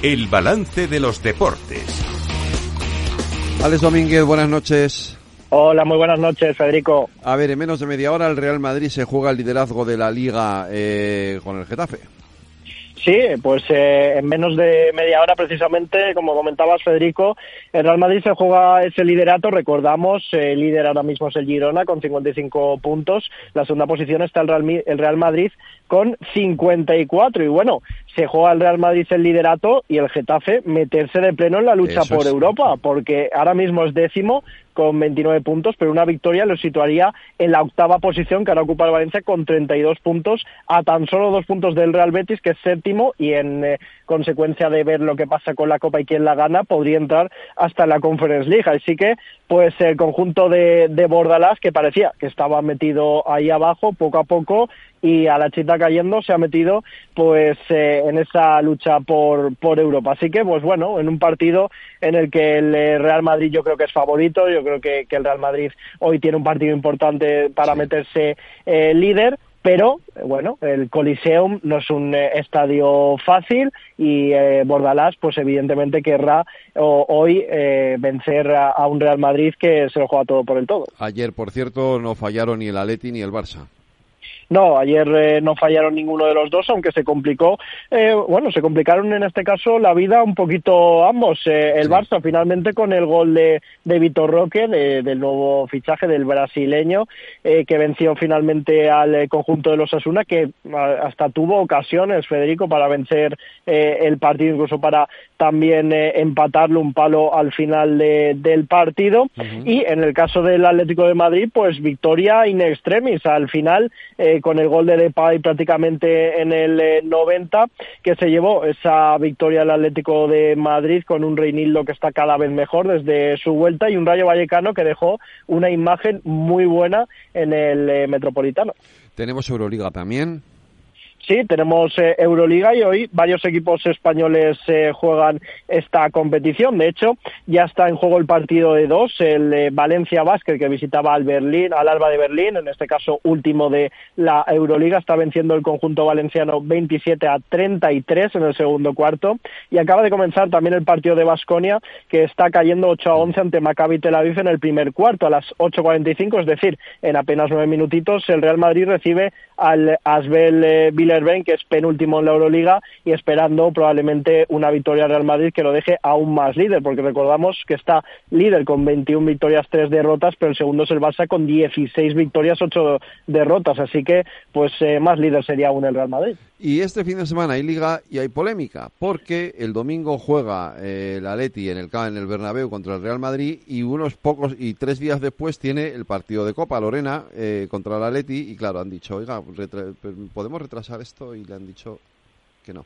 El balance de los deportes. Alex Domínguez, buenas noches. Hola, muy buenas noches, Federico. A ver, en menos de media hora el Real Madrid se juega el liderazgo de la liga eh, con el Getafe. Sí, pues eh, en menos de media hora precisamente, como comentabas Federico, el Real Madrid se juega ese liderato, recordamos, el líder ahora mismo es el Girona con 55 puntos, la segunda posición está el Real, el Real Madrid con 54 y bueno, se juega el Real Madrid el liderato y el Getafe meterse de pleno en la lucha por Europa, porque ahora mismo es décimo con 29 puntos, pero una victoria lo situaría en la octava posición que ahora ocupa el Valencia con 32 puntos, a tan solo dos puntos del Real Betis, que es séptimo, y en eh, consecuencia de ver lo que pasa con la Copa y quién la gana, podría entrar hasta la Conference League. Así que, pues el conjunto de, de Bordalás, que parecía que estaba metido ahí abajo, poco a poco, y a la chita cayendo se ha metido pues eh, en esa lucha por, por Europa. Así que pues bueno, en un partido en el que el eh, Real Madrid yo creo que es favorito, yo creo que, que el Real Madrid hoy tiene un partido importante para meterse eh, líder pero bueno, el Coliseum no es un estadio fácil y Bordalás pues evidentemente querrá hoy vencer a, a, un Real Madrid que se lo juega todo por el todo. Ayer, por cierto, no fallaron ni el Atleti ni el Barça. No, ayer eh, no fallaron ninguno de los dos, aunque se complicó, eh, bueno, se complicaron en este caso la vida un poquito ambos. Eh, el Barça finalmente con el gol de, de Vitor Roque, del nuevo fichaje del brasileño, que venció finalmente al conjunto de los Asuna, que hasta tuvo ocasiones, Federico, para vencer el partido, incluso para también empatarle un palo al final del partido. Y en el caso del Atlético de Madrid, pues victoria in extremis. Al final, con el gol de Depay prácticamente en el 90, eh, que se llevó esa victoria al Atlético de Madrid con un Reinildo que está cada vez mejor desde su vuelta y un Rayo Vallecano que dejó una imagen muy buena en el eh, Metropolitano. Tenemos Euroliga también. Sí, tenemos eh, Euroliga y hoy varios equipos españoles eh, juegan esta competición. De hecho, ya está en juego el partido de dos, el eh, Valencia Basket que visitaba al Berlín, al Alba de Berlín, en este caso último de la Euroliga, está venciendo el conjunto valenciano 27 a 33 en el segundo cuarto. Y acaba de comenzar también el partido de Basconia que está cayendo 8 a 11 ante Maccabi Tel Aviv en el primer cuarto a las 8:45, es decir, en apenas nueve minutitos el Real Madrid recibe al Asbel Que es penúltimo en la Euroliga y esperando probablemente una victoria Real Madrid que lo deje aún más líder, porque recordamos que está líder con 21 victorias, 3 derrotas, pero el segundo es el Barça con 16 victorias, 8 derrotas, así que pues eh, más líder sería aún el Real Madrid. Y este fin de semana hay liga y hay polémica, porque el domingo juega eh, el Atleti en el en el Bernabéu contra el Real Madrid y unos pocos y tres días después tiene el partido de Copa Lorena eh, contra el Atleti y claro han dicho oiga podemos retrasar esto y le han dicho que no.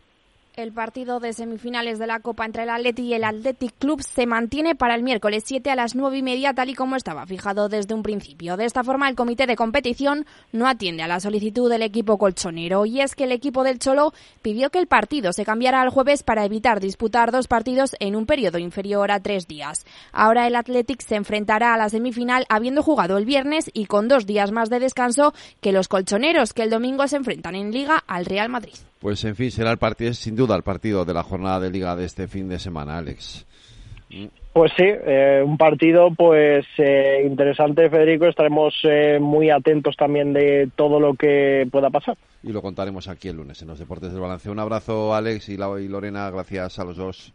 El partido de semifinales de la Copa entre el Atleti y el Athletic Club se mantiene para el miércoles 7 a las 9 y media, tal y como estaba fijado desde un principio. De esta forma, el comité de competición no atiende a la solicitud del equipo colchonero. Y es que el equipo del Cholo pidió que el partido se cambiara al jueves para evitar disputar dos partidos en un periodo inferior a tres días. Ahora el Athletic se enfrentará a la semifinal habiendo jugado el viernes y con dos días más de descanso que los colchoneros, que el domingo se enfrentan en Liga al Real Madrid. Pues en fin, será el partido, sin duda, el partido de la jornada de liga de este fin de semana, Alex. Pues sí, eh, un partido pues eh, interesante, Federico. Estaremos eh, muy atentos también de todo lo que pueda pasar. Y lo contaremos aquí el lunes en los Deportes del Balance. Un abrazo, Alex y, y Lorena. Gracias a los dos.